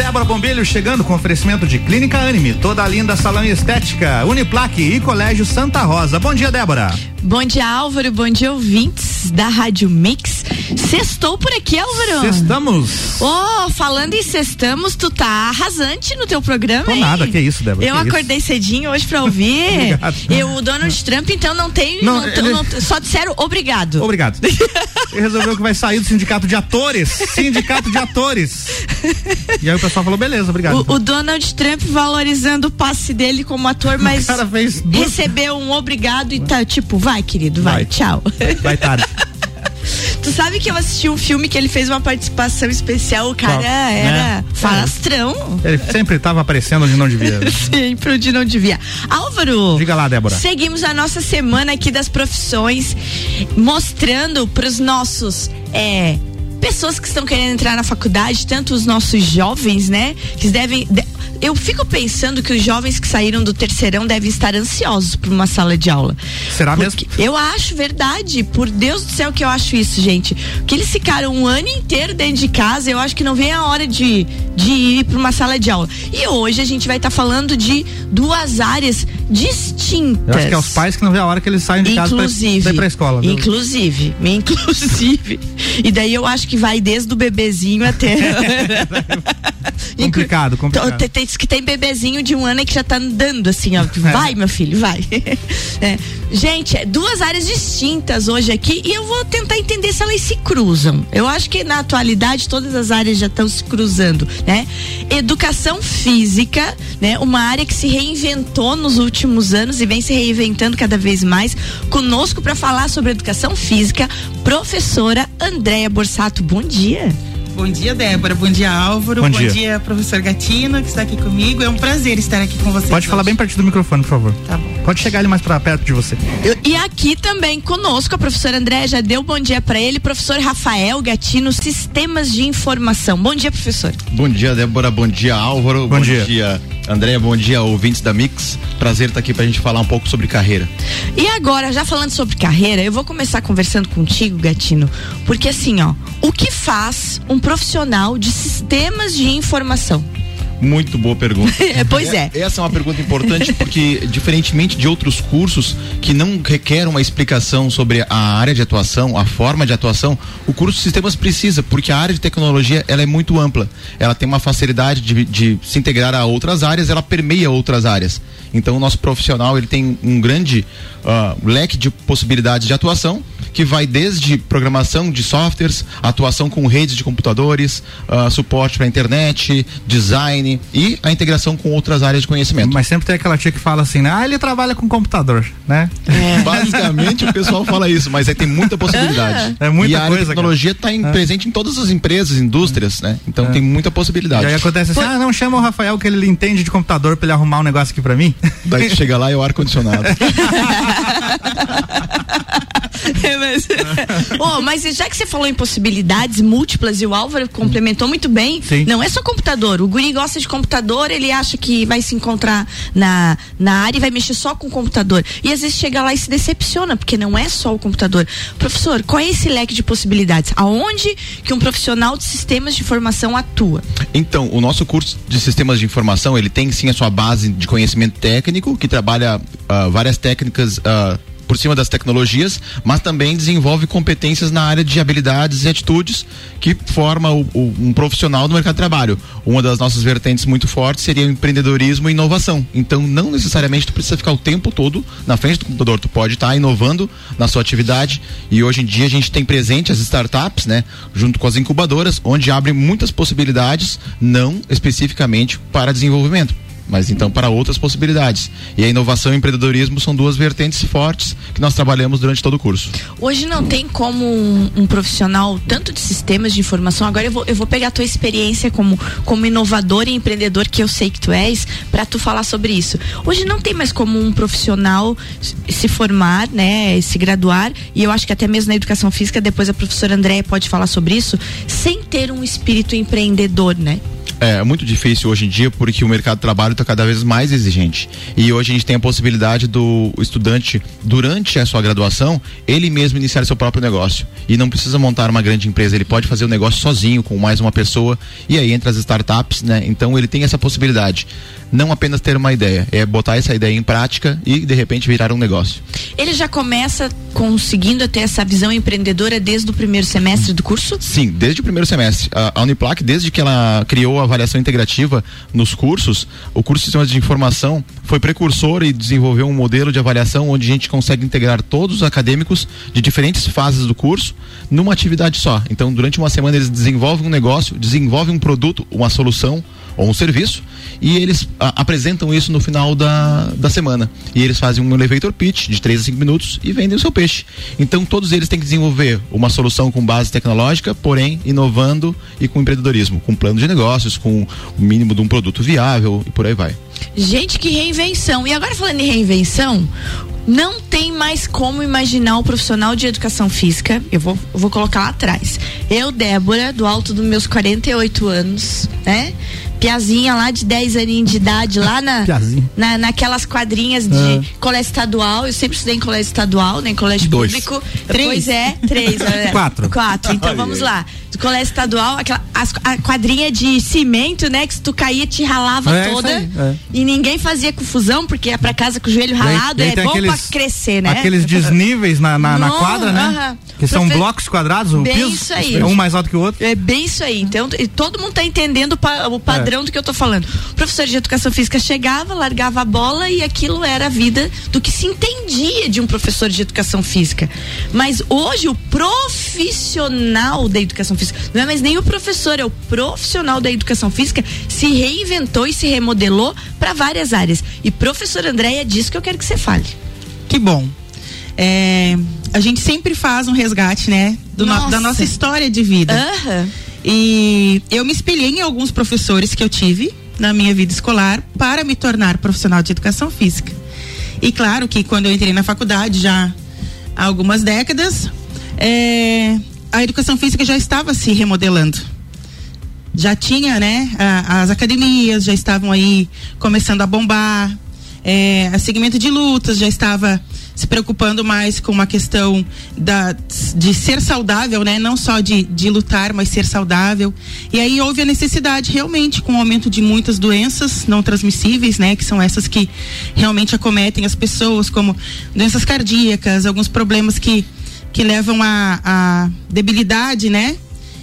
Débora Bombilho chegando com oferecimento de Clínica Anime, toda linda salão estética, Uniplaque e Colégio Santa Rosa. Bom dia, Débora. Bom dia, Álvaro. Bom dia, ouvintes da Rádio Mix. Sextou por aqui, Álvaro. Estamos. Oh, falando em sextamos, tu tá arrasante no teu programa, Tô hein? nada, que isso, Débora. Eu acordei isso? cedinho hoje pra ouvir. Eu, o Donald Trump, então não tem. Não, não, ele... não, só disseram obrigado. Obrigado. ele resolveu que vai sair do sindicato de atores. Sindicato de atores. E aí o pessoal falou, beleza, obrigado. O, então. o Donald Trump valorizando o passe dele como ator, mas recebeu um obrigado e tá tipo, vai Vai, querido, vai. vai. Tchau. Vai tarde. Tu sabe que eu assisti um filme que ele fez uma participação especial, o cara Qual? era é. falastrão. Ele sempre estava aparecendo onde não devia. sempre onde não devia. Álvaro. Diga lá, Débora. Seguimos a nossa semana aqui das profissões, mostrando para os nossos é, pessoas que estão querendo entrar na faculdade, tanto os nossos jovens, né? Que devem. Eu fico pensando que os jovens que saíram do terceirão devem estar ansiosos por uma sala de aula. Será mesmo? Eu acho verdade. Por Deus do céu que eu acho isso, gente. Que eles ficaram um ano inteiro dentro de casa, eu acho que não vem a hora de, de ir para uma sala de aula. E hoje a gente vai estar tá falando de duas áreas distintas. Eu acho que é os pais que não vê a hora que eles saem de casa para ir pra escola. Viu? Inclusive, inclusive. E daí eu acho que vai desde o bebezinho até. complicado, complicado. Tem, que tem bebezinho de um ano que já tá andando assim, ó. É. Vai, meu filho, vai. É. Gente, é duas áreas distintas hoje aqui e eu vou tentar entender se elas se cruzam. Eu acho que na atualidade todas as áreas já estão se cruzando, né? Educação física, né? Uma área que se reinventou nos últimos anos e vem se reinventando cada vez mais. Conosco para falar sobre educação física, professora Andréia Borsato. Bom dia. Bom dia, Débora. Bom dia, Álvaro. Bom, Bom dia. dia. professor Gatino, que está aqui comigo. É um prazer estar aqui com vocês. Pode hoje. falar bem perto do microfone, por favor. Tá bom. Pode chegar ali mais para perto de você. Eu, e aqui também conosco a professora André já deu bom dia para ele, professor Rafael Gatino, Sistemas de Informação. Bom dia, professor. Bom dia, Débora. Bom dia, Álvaro. Bom, bom dia. dia, André. Bom dia, ouvintes da Mix. Prazer estar aqui para a gente falar um pouco sobre carreira. E agora, já falando sobre carreira, eu vou começar conversando contigo, Gatino, porque assim, ó, o que faz um profissional de sistemas de informação? Muito boa pergunta. pois é. Essa é uma pergunta importante porque, diferentemente de outros cursos que não requer uma explicação sobre a área de atuação, a forma de atuação, o curso de sistemas precisa, porque a área de tecnologia ela é muito ampla. Ela tem uma facilidade de, de se integrar a outras áreas, ela permeia outras áreas. Então, o nosso profissional ele tem um grande uh, leque de possibilidades de atuação que vai desde programação de softwares, atuação com redes de computadores, uh, suporte para internet, design e a integração com outras áreas de conhecimento. Mas sempre tem aquela tia que fala assim, né? ah, ele trabalha com computador, né? É. Basicamente o pessoal fala isso, mas aí tem muita possibilidade. É muita e a área coisa, de tecnologia está é. presente em todas as empresas, indústrias, né? Então é. tem muita possibilidade. E aí acontece assim, Por... ah, não chama o Rafael que ele entende de computador para ele arrumar um negócio aqui para mim. Daí chega lá e é o ar condicionado. mas, oh, mas já que você falou em possibilidades múltiplas e o Álvaro complementou muito bem, Sim. não é só computador. O guri gosta de computador, ele acha que vai se encontrar na, na área e vai mexer só com o computador. E às vezes chega lá e se decepciona, porque não é só o computador. Professor, qual é esse leque de possibilidades? Aonde que um profissional de sistemas de informação atua? Então, o nosso curso de sistemas de informação, ele tem sim a sua base de conhecimento técnico, que trabalha uh, várias técnicas uh, por cima das tecnologias, mas também desenvolve competências na área de habilidades e atitudes que forma o, o, um profissional no mercado de trabalho. Uma das nossas vertentes muito fortes seria o empreendedorismo e inovação. Então, não necessariamente tu precisa ficar o tempo todo na frente do computador, tu pode estar tá inovando na sua atividade e hoje em dia a gente tem presente as startups, né, junto com as incubadoras, onde abrem muitas possibilidades, não especificamente para desenvolvimento mas então para outras possibilidades. E a inovação e o empreendedorismo são duas vertentes fortes que nós trabalhamos durante todo o curso. Hoje não tem como um, um profissional, tanto de sistemas de informação, agora eu vou, eu vou pegar a tua experiência como, como inovador e empreendedor que eu sei que tu és, para tu falar sobre isso. Hoje não tem mais como um profissional se formar, né, se graduar, e eu acho que até mesmo na educação física, depois a professora Andréia pode falar sobre isso, sem ter um espírito empreendedor, né? É muito difícil hoje em dia porque o mercado de trabalho está cada vez mais exigente. E hoje a gente tem a possibilidade do estudante, durante a sua graduação, ele mesmo iniciar seu próprio negócio. E não precisa montar uma grande empresa, ele pode fazer o negócio sozinho, com mais uma pessoa. E aí entra as startups, né? Então ele tem essa possibilidade não apenas ter uma ideia, é botar essa ideia em prática e de repente virar um negócio. Ele já começa conseguindo ter essa visão empreendedora desde o primeiro semestre do curso? Sim, desde o primeiro semestre. A, a Uniplac, desde que ela criou a avaliação integrativa nos cursos, o curso de Sistemas de Informação foi precursor e desenvolveu um modelo de avaliação onde a gente consegue integrar todos os acadêmicos de diferentes fases do curso numa atividade só. Então, durante uma semana eles desenvolvem um negócio, desenvolvem um produto, uma solução ou um serviço e eles a, apresentam isso no final da, da semana. E eles fazem um elevator pitch de 3 a 5 minutos e vendem o seu peixe. Então todos eles têm que desenvolver uma solução com base tecnológica, porém inovando e com empreendedorismo, com plano de negócios, com o mínimo de um produto viável e por aí vai. Gente, que reinvenção. E agora falando em reinvenção, não tem mais como imaginar o profissional de educação física. Eu vou, eu vou colocar lá atrás. Eu, Débora, do alto dos meus 48 anos, né? Piazinha lá de 10 aninhos de idade, lá na, na naquelas quadrinhas de é. colégio estadual. Eu sempre estudei em colégio estadual, nem né, colégio Dois. público. Três. Pois é, três. É. Quatro. Quatro. Então vamos lá. Do colégio estadual, aquela, as, a quadrinha de cimento, né? Que se tu caía, te ralava é, toda. Aí, é. E ninguém fazia confusão, porque é pra casa com o joelho ralado, é bom aqueles, pra crescer, né? Aqueles desníveis na, na, na quadra, né? Uh -huh. Que são Profe... blocos quadrados, o bem piso. Isso aí. Um mais alto que o outro. É bem isso aí. Então, todo mundo tá entendendo o padrão padrão do que eu tô falando. O professor de educação física chegava, largava a bola e aquilo era a vida do que se entendia de um professor de educação física. Mas hoje o profissional da educação física, não é mais nem o professor, é o profissional da educação física, se reinventou e se remodelou para várias áreas. E professor Andréia, é disso que eu quero que você fale. Que bom. É, a gente sempre faz um resgate, né? Nossa. No, da nossa história de vida. Uhum. E eu me espelhei em alguns professores que eu tive na minha vida escolar para me tornar profissional de educação física. E claro que quando eu entrei na faculdade, já há algumas décadas, é, a educação física já estava se remodelando. Já tinha, né, a, as academias já estavam aí começando a bombar, é, a segmento de lutas já estava se preocupando mais com uma questão da, de ser saudável, né? Não só de, de lutar, mas ser saudável. E aí houve a necessidade realmente com o aumento de muitas doenças não transmissíveis, né? Que são essas que realmente acometem as pessoas, como doenças cardíacas, alguns problemas que, que levam a, a debilidade, né?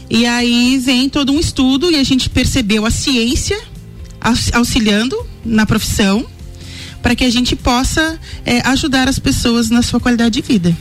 E aí vem todo um estudo e a gente percebeu a ciência auxiliando na profissão para que a gente possa é, ajudar as pessoas na sua qualidade de vida.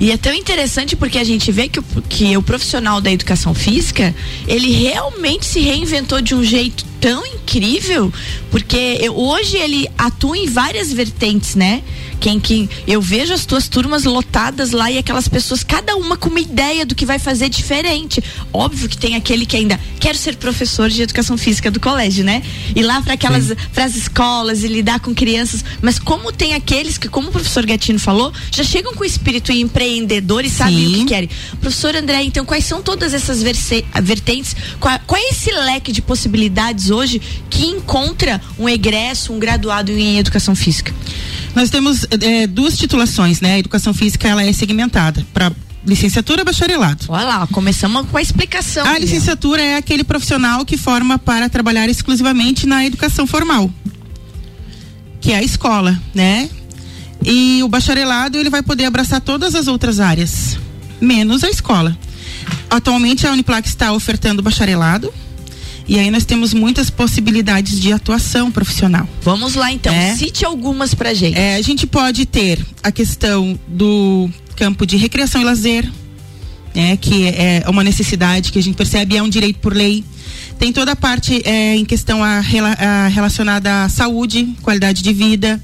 E é tão interessante porque a gente vê que o, que o profissional da educação física, ele realmente se reinventou de um jeito tão incrível, porque eu, hoje ele atua em várias vertentes, né? Quem, quem eu vejo as tuas turmas lotadas lá e aquelas pessoas, cada uma com uma ideia do que vai fazer diferente. Óbvio que tem aquele que ainda quer ser professor de educação física do colégio, né? Ir lá para aquelas para as escolas e lidar com crianças, mas como tem aqueles que, como o professor Gatino falou, já chegam com espírito empreendedor e sabem o que querem. Professor André, então quais são todas essas vertentes? Qual, qual é esse leque de possibilidades hoje que encontra um egresso, um graduado em educação física? Nós temos é, duas titulações, né? A educação física ela é segmentada para licenciatura bacharelado. Olha lá, começamos com a explicação. A licenciatura é aquele profissional que forma para trabalhar exclusivamente na educação formal, que é a escola, né? E o bacharelado ele vai poder abraçar todas as outras áreas, menos a escola. Atualmente a Uniplac está ofertando bacharelado, e aí nós temos muitas possibilidades de atuação profissional. Vamos lá então, é. cite algumas pra gente. É, a gente pode ter a questão do campo de recreação e lazer, né, que é uma necessidade que a gente percebe é um direito por lei. Tem toda a parte é, em questão a, a, relacionada à saúde, qualidade de vida.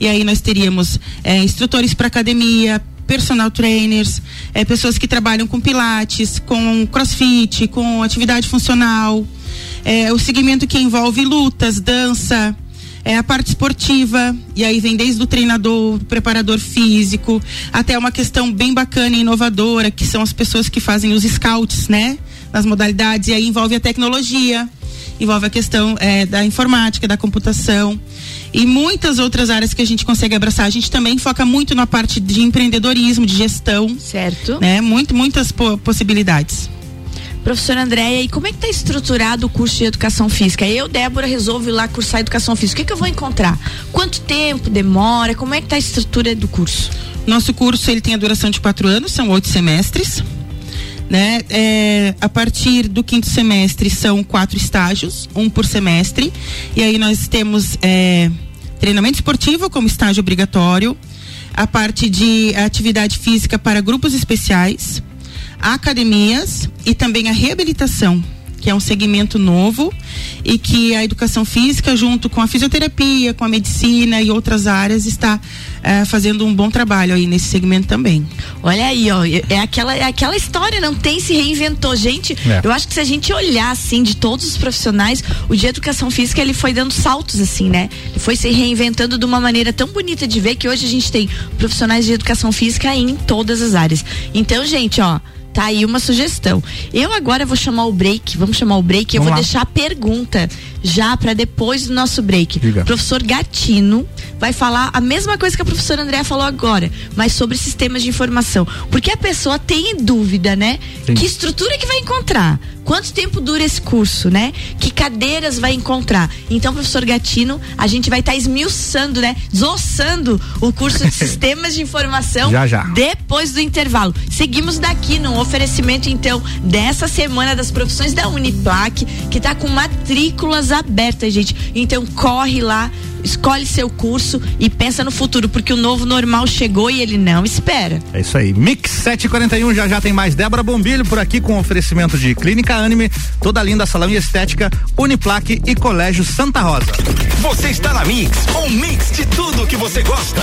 E aí nós teríamos é, instrutores para academia, personal trainers, é, pessoas que trabalham com pilates, com crossfit, com atividade funcional é, o segmento que envolve lutas, dança, é a parte esportiva, e aí vem desde o treinador, preparador físico, até uma questão bem bacana e inovadora, que são as pessoas que fazem os scouts, né? Nas modalidades, e aí envolve a tecnologia. envolve a questão é, da informática, da computação e muitas outras áreas que a gente consegue abraçar. A gente também foca muito na parte de empreendedorismo, de gestão. Certo. Né? Muito, muitas po possibilidades. Professora Andréia, e como é que está estruturado o curso de educação física? Eu, Débora, resolvo ir lá cursar educação física. O que, que eu vou encontrar? Quanto tempo demora? Como é que está a estrutura do curso? Nosso curso ele tem a duração de quatro anos, são oito semestres. Né? É, a partir do quinto semestre são quatro estágios, um por semestre. E aí nós temos é, treinamento esportivo como estágio obrigatório, a parte de atividade física para grupos especiais, academias e também a reabilitação, que é um segmento novo e que a educação física, junto com a fisioterapia, com a medicina e outras áreas, está eh, fazendo um bom trabalho aí nesse segmento também. Olha aí, ó, é aquela, é aquela história, não tem se reinventou. Gente, é. eu acho que se a gente olhar assim de todos os profissionais, o de educação física ele foi dando saltos assim, né? Ele foi se reinventando de uma maneira tão bonita de ver que hoje a gente tem profissionais de educação física em todas as áreas. Então, gente, ó, Tá aí uma sugestão. Eu agora vou chamar o break, vamos chamar o break, eu vou lá. deixar a pergunta já para depois do nosso break. Diga. Professor Gatino vai falar a mesma coisa que a professora Andréa falou agora, mas sobre sistemas de informação. Porque a pessoa tem dúvida, né? Sim. Que estrutura que vai encontrar? Quanto tempo dura esse curso, né? Que cadeiras vai encontrar? Então, professor Gatino, a gente vai estar tá esmiuçando, né? Desossando o curso de sistemas de informação já, já. depois do intervalo. Seguimos daqui num oferecimento, então, dessa semana das profissões da Uniplac, que está com matrículas abertas, gente. Então, corre lá escolhe seu curso e pensa no futuro, porque o novo normal chegou e ele não espera. É isso aí. Mix 741 já já tem mais Débora Bombilho por aqui com oferecimento de Clínica Anime, toda linda salão e estética, Uniplaque e Colégio Santa Rosa. Você está na Mix, um mix de tudo que você gosta.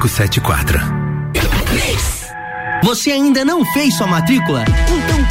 574. Você ainda não fez sua matrícula? Então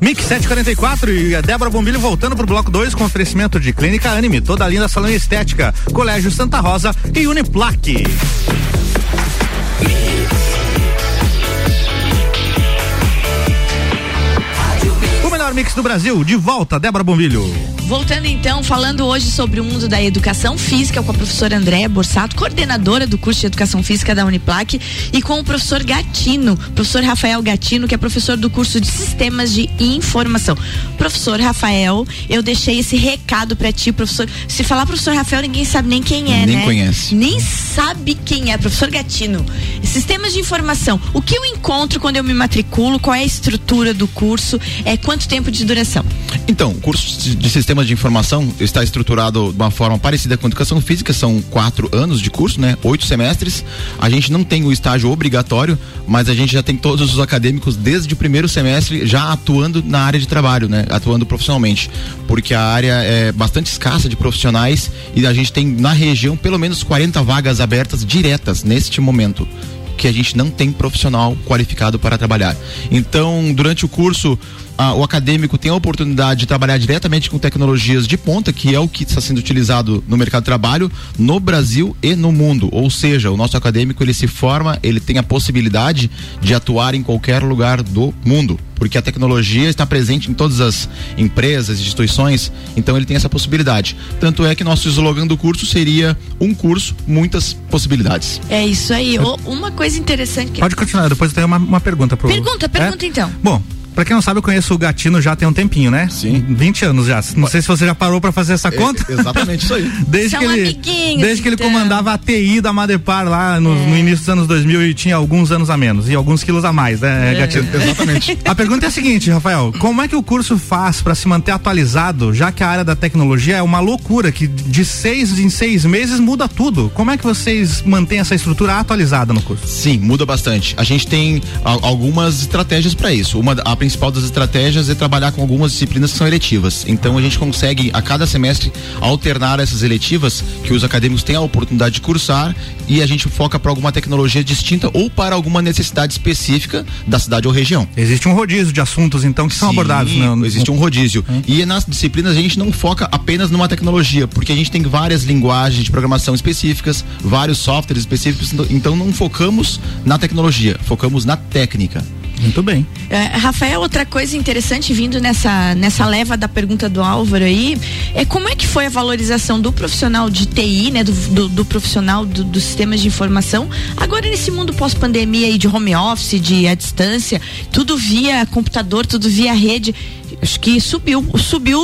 Mix 744 e a Débora Bombilho voltando pro bloco 2 com oferecimento de Clínica Anime, toda linda salão estética, Colégio Santa Rosa e Uniplaque. O melhor mix do Brasil, de volta, Débora Bombilho. Voltando então, falando hoje sobre o mundo da educação física com a professora Andréa Borsato, coordenadora do curso de Educação Física da Uniplac, e com o professor Gatino, professor Rafael Gatino, que é professor do curso de Sistemas de Informação. Professor Rafael, eu deixei esse recado para ti, professor. Se falar professor Rafael, ninguém sabe nem quem é, Nem né? conhece. Nem sabe quem é, professor Gatino. Sistemas de informação. O que eu encontro quando eu me matriculo? Qual é a estrutura do curso? É quanto tempo de duração? Então, o curso de- de sistemas de informação está estruturado de uma forma parecida com a educação física, são quatro anos de curso, né? Oito semestres. A gente não tem o estágio obrigatório, mas a gente já tem todos os acadêmicos desde o primeiro semestre já atuando na área de trabalho, né? Atuando profissionalmente. Porque a área é bastante escassa de profissionais e a gente tem na região pelo menos 40 vagas abertas diretas neste momento que a gente não tem profissional qualificado para trabalhar. Então, durante o curso, ah, o acadêmico tem a oportunidade de trabalhar diretamente com tecnologias de ponta, que é o que está sendo utilizado no mercado de trabalho no Brasil e no mundo. Ou seja, o nosso acadêmico ele se forma, ele tem a possibilidade de atuar em qualquer lugar do mundo, porque a tecnologia está presente em todas as empresas, instituições, então ele tem essa possibilidade. Tanto é que nosso slogan do curso seria um curso, muitas possibilidades. É isso aí. Ô, uma coisa interessante que. Pode continuar, depois eu tenho uma, uma pergunta pro. Pergunta, pergunta É? então. Bom, pra quem não sabe, eu conheço o Gatino já tem um tempinho, né? Sim. 20 anos já. Não sei se você já parou pra fazer essa conta. exatamente isso aí. Desde São que ele, desde que ele então. comandava a TI da Madepar lá no, no início dos anos 2000 e tinha alguns anos a menos e alguns quilos a mais, né, É. Gatino? Exatamente. A pergunta é a seguinte, Rafael, como é que o curso faz pra se manter atualizado, já que a área da tecnologia é uma loucura, que de seis em seis meses muda tudo? Como é que vocês mantêm essa estrutura atualizada no curso? Sim, muda bastante. A gente tem algumas estratégias para isso. Uma, a principal das estratégias é trabalhar com algumas disciplinas que são eletivas. Então a gente consegue a cada semestre alternar essas eletivas que os acadêmicos têm a oportunidade de cursar e a gente foca para alguma tecnologia distinta ou para alguma necessidade específica da cidade ou região. Existe um rodízio de assuntos, então, que são Sim, abordados. né? Existe um rodízio. E nas disciplinas a gente não foca apenas numa tecnologia, porque a gente tem várias linguagens de programação específicas, vários softwares específicos, então não focamos na tecnologia, focamos na técnica. Muito bem. É, Rafael, outra coisa interessante vindo nessa, nessa leva da pergunta do Álvaro aí, é como é que foi a valorização do profissional de TI, né? Do, do, do profissional do- dos sistemas de informação, agora nesse mundo pós-pandemia aí de home office, de à distância, tudo via computador, tudo via rede. Acho que subiu, subiu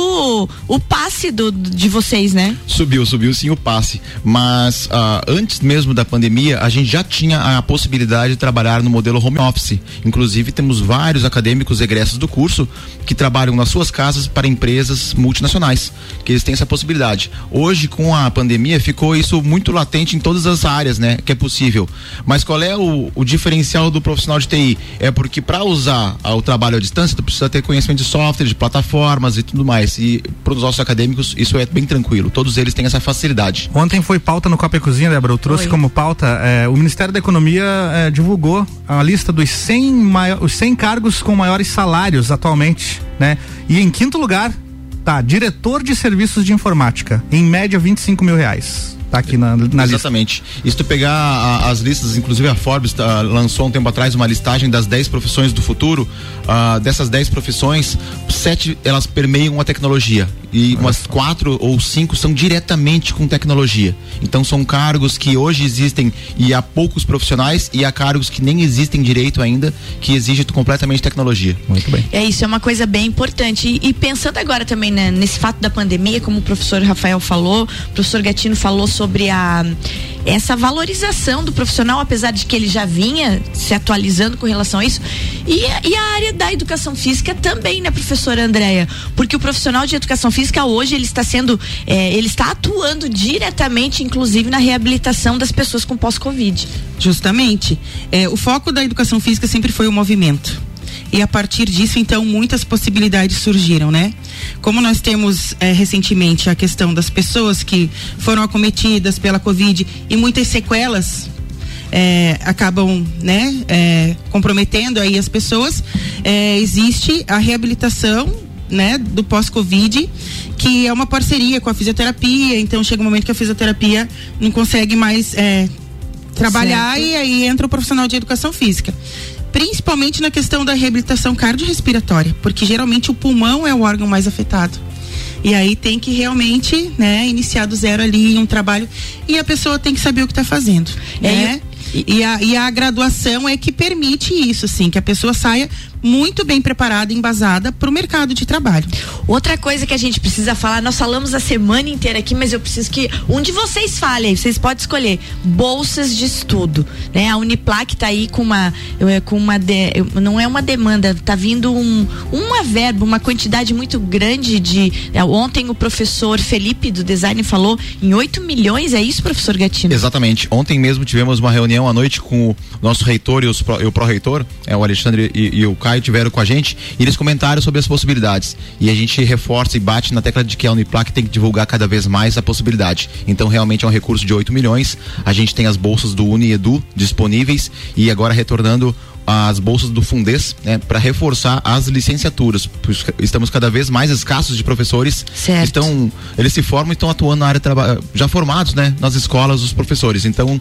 o, passe do, de vocês, né? Subiu, subiu sim o passe. Mas ah, antes mesmo da pandemia, a gente já tinha a possibilidade de trabalhar no modelo home office. Inclusive, temos vários acadêmicos egressos do curso que trabalham nas suas casas para empresas multinacionais, que eles têm essa possibilidade. Hoje, com a pandemia, ficou isso muito latente em todas as áreas, né? Que é possível. Mas qual é o, o diferencial do profissional de TI? É porque para usar o trabalho à distância, tu precisa ter conhecimento de software, de plataformas e tudo mais. E para os nossos acadêmicos, isso é bem tranquilo. Todos eles têm essa facilidade. Ontem foi pauta no Copa e Cozinha, Débora. Eu trouxe Oi. como pauta. eh, o Ministério da Economia eh, divulgou a lista dos 100, maior, os 100 cargos com maiores salários atualmente, né? E em quinto lugar, tá, diretor de serviços de informática. Em média, 25 mil reais. Tá aqui na, na lista. Exatamente. E se tu pegar a- as listas, inclusive a Forbes tá, lançou um tempo atrás uma listagem das 10 profissões do futuro. ah, dessas 10 profissões, sete elas permeiam a tecnologia. E umas quatro ou cinco são diretamente com tecnologia. Então são cargos que hoje existem e há poucos profissionais, e há cargos que nem existem direito ainda, que exigem completamente tecnologia. Muito bem. É isso, é uma coisa bem importante. E, e pensando agora também né, nesse fato da pandemia, como o professor Rafael falou, o professor Gatino falou sobre a essa valorização do profissional, apesar de que ele já vinha se atualizando com relação a isso. E, e a área da educação física também, né, professora Andréia? Porque o profissional de educação física hoje ele está sendo, é, ele está atuando diretamente, inclusive, na reabilitação das pessoas com pós-Covid. Justamente. É, o foco da educação física sempre foi o movimento. E a partir disso, então, muitas possibilidades surgiram, né? Como nós temos é, recentemente a questão das pessoas que foram acometidas pela Covid e muitas sequelas é, acabam, né, é, comprometendo aí as pessoas, existe a reabilitação, né, do pós-Covid, que é uma parceria com a fisioterapia. Então, chega um momento que a fisioterapia não consegue mais é, trabalhar Certo. e aí entra o profissional de educação física. Principalmente na questão da reabilitação cardiorrespiratória, porque geralmente o pulmão é o órgão mais afetado. E aí tem que realmente, né, iniciar do zero ali um trabalho e a pessoa tem que saber o que está fazendo, É, né? E a, e a graduação é que permite isso, assim, que a pessoa saia muito bem preparada, embasada para o mercado de trabalho. Outra coisa que a gente precisa falar, nós falamos a semana inteira aqui, mas eu preciso que um de vocês fale vocês podem escolher bolsas de estudo, né? A Uniplac tá aí com uma eh, com uma de- não é uma demanda, tá vindo um uma verba, uma quantidade muito grande de eh, ontem o professor Felipe do design falou em 8 milhões, é isso, professor Gatino? Exatamente. Ontem mesmo tivemos uma reunião à noite com o nosso reitor e, os e o pró-reitor, é, o Alexandre e, e o Caio tiveram com a gente e eles comentaram sobre as possibilidades. E a gente reforça e bate na tecla de que a Uniplac tem que divulgar cada vez mais a possibilidade. Então realmente é um recurso de 8 milhões. A gente tem as bolsas do Uniedu disponíveis e agora retornando as bolsas do Fundes, né, para reforçar as licenciaturas. Estamos cada vez mais escassos de professores. Certo. Estão, eles se formam e estão atuando na área de trabalho, já formados, né, nas escolas, os professores. Então,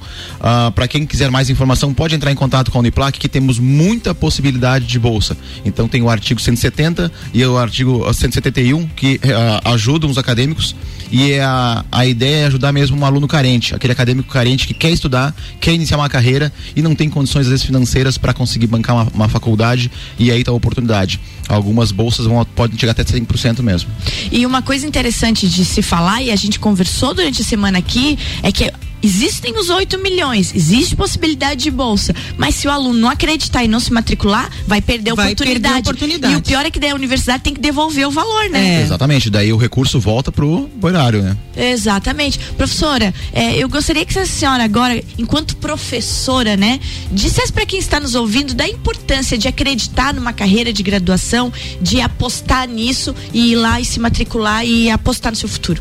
para quem quiser mais informação, pode entrar em contato com a Uniplac, que temos muita possibilidade de bolsa. Então, tem o artigo 170 e o artigo 171 que ah, ajudam os acadêmicos. E é a, a ideia é ajudar mesmo um aluno carente, aquele acadêmico carente que quer estudar, quer iniciar uma carreira e não tem condições, às vezes, financeiras para conseguir bancar uma, uma faculdade. E aí está a oportunidade. Algumas bolsas vão, podem chegar até 100% mesmo. E uma coisa interessante de se falar, e a gente conversou durante a semana aqui, é que existem os 8 milhões, existe possibilidade de bolsa, mas se o aluno não acreditar e não se matricular, vai perder a Vai oportunidade. perder a oportunidade. E o pior é que daí a universidade tem que devolver o valor, né? Exatamente. Daí o recurso volta pro horário, né? Exatamente. Professora, é, eu gostaria que a senhora agora, enquanto professora, né, dissesse para quem está nos ouvindo da importância de acreditar numa carreira de graduação, de apostar nisso e ir lá e se matricular e apostar no seu futuro.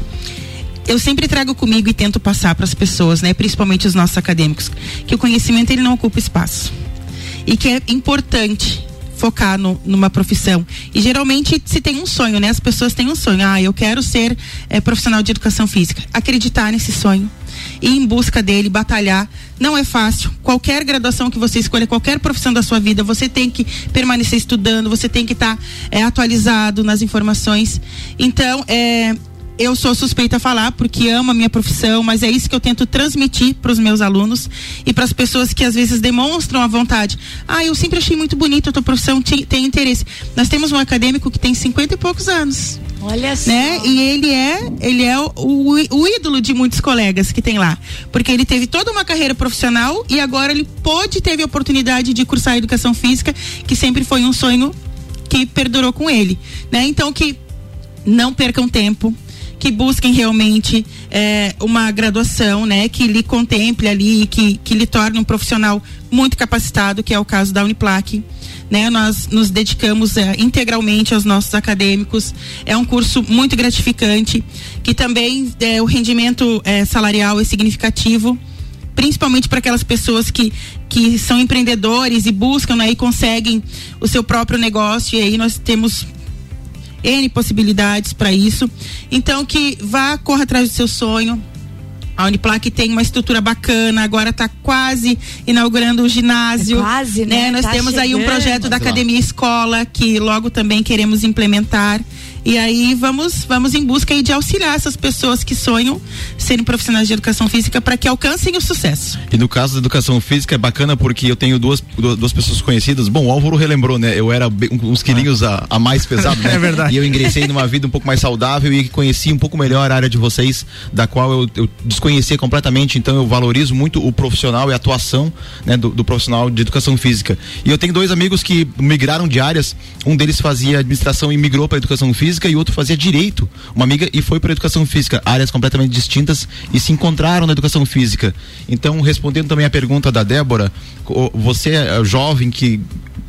Eu sempre trago comigo e tento passar para as pessoas, né, principalmente os nossos acadêmicos, que o conhecimento ele não ocupa espaço e que é importante focar no, numa profissão. E geralmente se tem um sonho, né? As pessoas têm um sonho. Ah, eu quero ser eh, profissional de educação física. Acreditar nesse sonho. Ir em busca dele, batalhar. Não é fácil. Qualquer graduação que você escolha, qualquer profissão da sua vida, você tem que permanecer estudando, você tem que estar atualizado nas informações. Então, é, eu sou suspeita a falar porque amo a minha profissão, mas é isso que eu tento transmitir para os meus alunos e para as pessoas que às vezes demonstram a vontade. Ah, eu sempre achei muito bonita a tua profissão, te- tem interesse. Nós temos um acadêmico que tem 50 e poucos anos. Olha só. Né? E ele é, ele é o, o, o ídolo de muitos colegas que tem lá, porque ele teve toda uma carreira profissional e agora ele pôde teve a oportunidade de cursar educação física, que sempre foi um sonho que perdurou com ele, né? Então que não percam tempo, que busquem realmente eh, uma graduação, né, que lhe contemple ali, que, que lhe torne um profissional muito capacitado, que é o caso da Uniplac. Né, nós nos dedicamos eh, integralmente aos nossos acadêmicos. É um curso muito gratificante, que também eh, o rendimento eh, salarial é significativo principalmente para aquelas pessoas que, que são empreendedores e buscam né, e conseguem o seu próprio negócio e aí nós temos N possibilidades para isso. Então que vá, corra atrás do seu sonho. A Uniplac tem uma estrutura bacana, agora está quase inaugurando o ginásio. É quase, né? Nós Tá temos aí um chegando. projeto da. Academia Escola que logo também queremos implementar. E aí vamos vamos em busca aí de auxiliar essas pessoas que sonham serem profissionais de educação física para que alcancem o sucesso. E no caso da educação física é bacana porque eu tenho duas, du- duas pessoas conhecidas. Bom, o Álvaro relembrou, né? Eu era uns quilinhos a, a mais pesado, né? É verdade. E eu ingressei numa vida um pouco mais saudável e conheci um pouco melhor a área de vocês, da qual eu, eu desconhecia completamente. Então eu valorizo muito o profissional e a atuação né, do, do profissional de educação física. E eu tenho dois amigos que migraram de áreas. Um deles fazia administração e migrou para educação física e outro fazia direito. Uma amiga e foi para educação física. Áreas completamente distintas e se encontraram na educação física. Então, respondendo também a pergunta da Débora, você é jovem que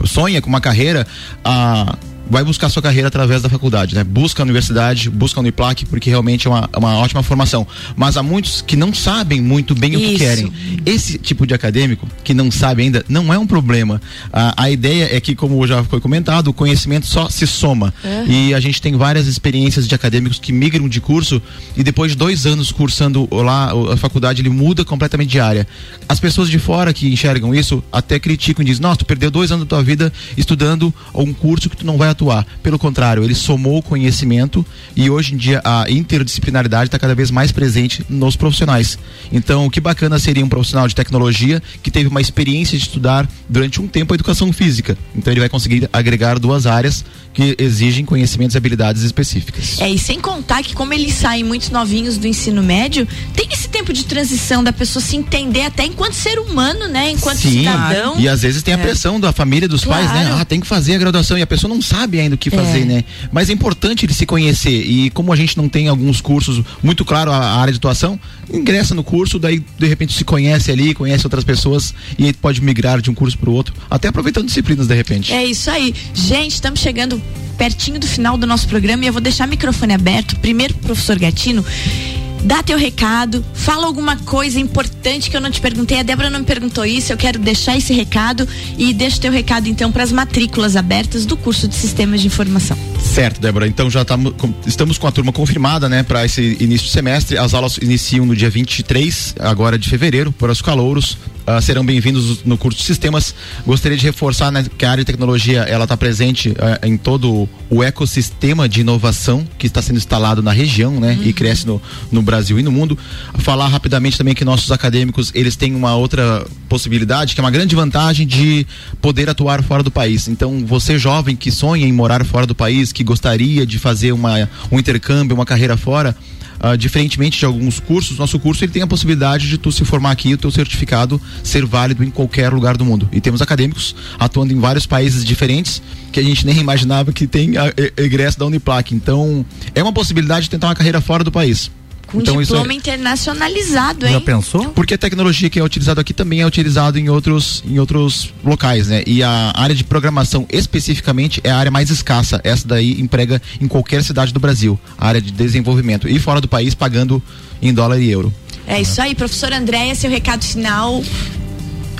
sonha com uma carreira, a vai buscar sua carreira através da faculdade, né? Busca a universidade, busca a Uniplac, porque realmente é uma, é uma ótima formação. Mas há muitos que não sabem muito bem o que Isso. querem. Esse tipo de acadêmico que não sabe ainda não é um problema. A, a ideia é que, como já foi comentado, o conhecimento só se soma. E a gente tem várias experiências de acadêmicos que migram de curso e depois de dois anos cursando lá a faculdade, ele muda completamente de área. As pessoas de fora que enxergam isso até criticam e dizem: Nossa, tu perdeu dois anos da tua vida estudando um curso que tu não vai atuar. Pelo contrário, ele somou conhecimento e hoje em dia a interdisciplinaridade está cada vez mais presente nos profissionais. Então, que bacana seria um profissional de tecnologia que teve uma experiência de estudar durante um tempo a educação física. Então, ele vai conseguir agregar duas áreas que exigem conhecimentos e habilidades específicas. É, e sem contar que como eles saem muito novinhos do ensino médio, tem esse tempo de transição da pessoa se entender até enquanto ser humano, né? Enquanto Sim, cidadão. E às vezes tem a É. pressão da família, dos pais, né? Claro. Ah, tem que fazer a graduação e a pessoa não sabe ainda o que fazer, É. né? Mas é importante ele se conhecer e como a gente não tem alguns cursos muito claro a, a área de atuação, ingressa no curso, daí de repente se conhece ali, conhece outras pessoas e aí pode migrar de um curso para o outro, até aproveitando disciplinas de repente. É isso aí. Gente, estamos chegando pertinho do final do nosso programa e eu vou deixar o microfone aberto. Primeiro, pro professor Gatino. Dá teu recado, fala alguma coisa importante que eu não te perguntei. A Débora não me perguntou isso, eu quero deixar esse recado e deixa teu recado então para as matrículas abertas do curso de Sistemas de Informação. Certo, Débora. Então já tamo, com- estamos com a turma confirmada, né, para esse início de semestre. As aulas iniciam no dia 23, agora de fevereiro, para os calouros. Ah, serão bem-vindos no curso de sistemas. Gostaria de reforçar né, que a área de tecnologia ela está presente ah, em todo o ecossistema de inovação que está sendo instalado na região, né, e cresce no, no Brasil e no mundo. Falar rapidamente também que nossos acadêmicos eles têm uma outra possibilidade, que é uma grande vantagem de poder atuar fora do país. Então, você jovem que sonha em morar fora do país, que gostaria de fazer uma, um intercâmbio, uma carreira fora, ah, diferentemente de alguns cursos, nosso curso ele tem a possibilidade de tu se formar aqui e o teu certificado ser válido em qualquer lugar do mundo. E temos acadêmicos atuando em vários países diferentes que a gente nem imaginava que tem a, e- egresso da Uniplac. Então, é uma possibilidade de tentar uma carreira fora do país. Com então, isso é- diploma internacionalizado, hein? pensou? porque a tecnologia que é utilizada aqui também é utilizada em outros, em outros locais, né? E a área de programação especificamente é a área mais escassa. Essa daí emprega em qualquer cidade do Brasil. A área de desenvolvimento. E fora do país pagando em dólar e euro. É isso aí, professor Andréia, seu recado final.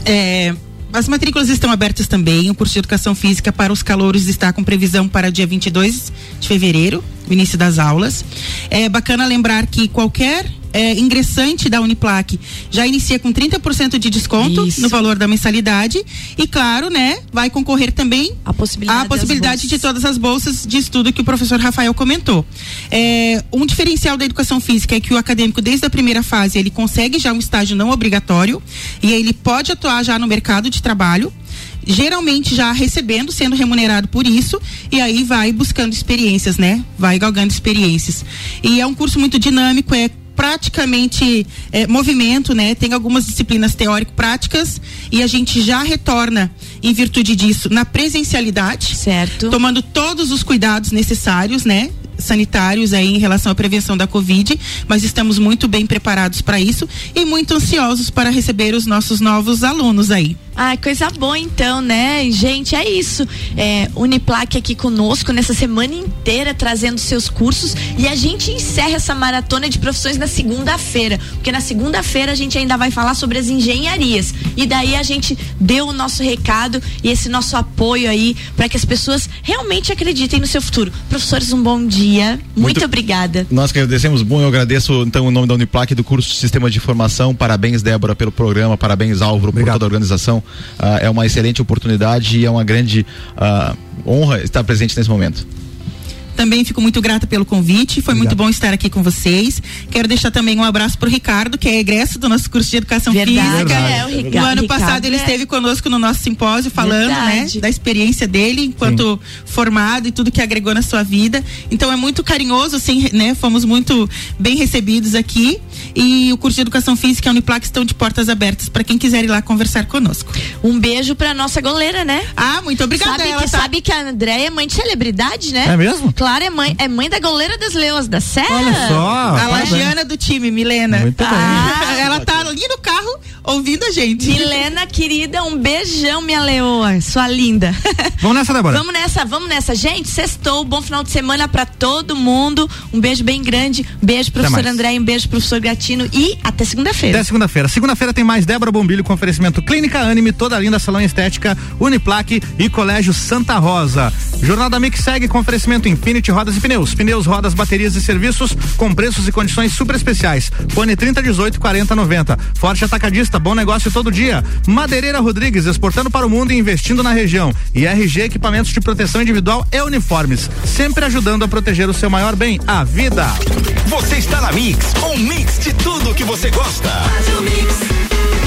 É, as matrículas estão abertas também. O curso de educação física para os calouros está com previsão para dia 22 de fevereiro, o início das aulas. É bacana lembrar que qualquer é, ingressante da Uniplac já inicia com 30% de desconto Isso. no valor da mensalidade e claro, né, vai concorrer também a possibilidade, a possibilidade de todas as bolsas de estudo que o professor Rafael comentou. É, um diferencial da educação física é que o acadêmico, desde a primeira fase, ele consegue já um estágio não obrigatório e ele pode atuar já no mercado de trabalho. Geralmente já recebendo, sendo remunerado por isso, e aí vai buscando experiências, né? Vai galgando experiências. E é um curso muito dinâmico, é praticamente é, movimento, né? Tem algumas disciplinas teórico-práticas e a gente já retorna em virtude disso na presencialidade, certo? Tomando todos os cuidados necessários, né? Sanitários aí em relação à prevenção da Covid, mas estamos muito bem preparados para isso e muito ansiosos para receber os nossos novos alunos aí. Ah, coisa boa então, né? Gente, é isso. É, Uniplac aqui conosco nessa semana inteira trazendo seus cursos e a gente encerra essa maratona de profissões na segunda-feira, porque na segunda-feira a gente ainda vai falar sobre as engenharias. E daí a gente deu o nosso recado e esse nosso apoio aí para que as pessoas realmente acreditem no seu futuro. Professores, um bom dia. Muito, Muito- obrigada. Nós que agradecemos, bom, eu agradeço então o nome da Uniplac do curso de Sistema de Informação. Parabéns, Débora, pelo programa, parabéns, Álvaro, por toda a organização. Ah, é uma excelente oportunidade e é uma grande ah, honra estar presente nesse momento. Também fico muito grata pelo convite. Foi muito bom estar aqui com vocês. Quero deixar também um abraço pro Ricardo, que é egresso do nosso curso de educação Verdade. física. Verdade. É, o Ricardo- no ano Ricardo passado ele é- esteve conosco no nosso simpósio falando, Verdade. né, da experiência dele enquanto formado e tudo que agregou na sua vida. Então é muito carinhoso, assim, né? Fomos muito bem recebidos aqui. E o curso de educação física e a Uniplac estão de portas abertas para quem quiser ir lá conversar conosco. Um beijo pra nossa goleira, né? Ah, muito obrigada. Sabe, Ela que, tá- sabe que a Andréia é mãe de celebridade, né? É mesmo? Claro, é mãe, é mãe da goleira das Leoas da Serra. Olha só. A. Lagiana do time, Milena. Muito bem. Ah, ela tá ali no carro ouvindo a gente. Milena, querida, um beijão, minha leoa, sua linda. Vamos nessa, Débora. Vamos nessa, vamos nessa. Gente, sextou, bom final de semana pra todo mundo. Um beijo bem grande. Beijo, professor. André, um beijo, professor Gatino. E até segunda-feira. Até segunda-feira. Segunda-feira tem mais Débora Bombilho com oferecimento Clínica Anime, toda linda salão estética, Uniplaque e Colégio Santa Rosa. Jornal da Mix segue com oferecimento Infinity Rodas e Pneus. Pneus, rodas, baterias e serviços com preços e condições super especiais. Fone 3018 4090. Forte Atacadista, bom negócio todo dia. Madeireira Rodrigues, exportando para o mundo e investindo na região. E RG Equipamentos de Proteção Individual e Uniformes. Sempre ajudando a proteger o seu maior bem, a vida. Você está na Mix, um mix de tudo que você gosta. Faz o mix.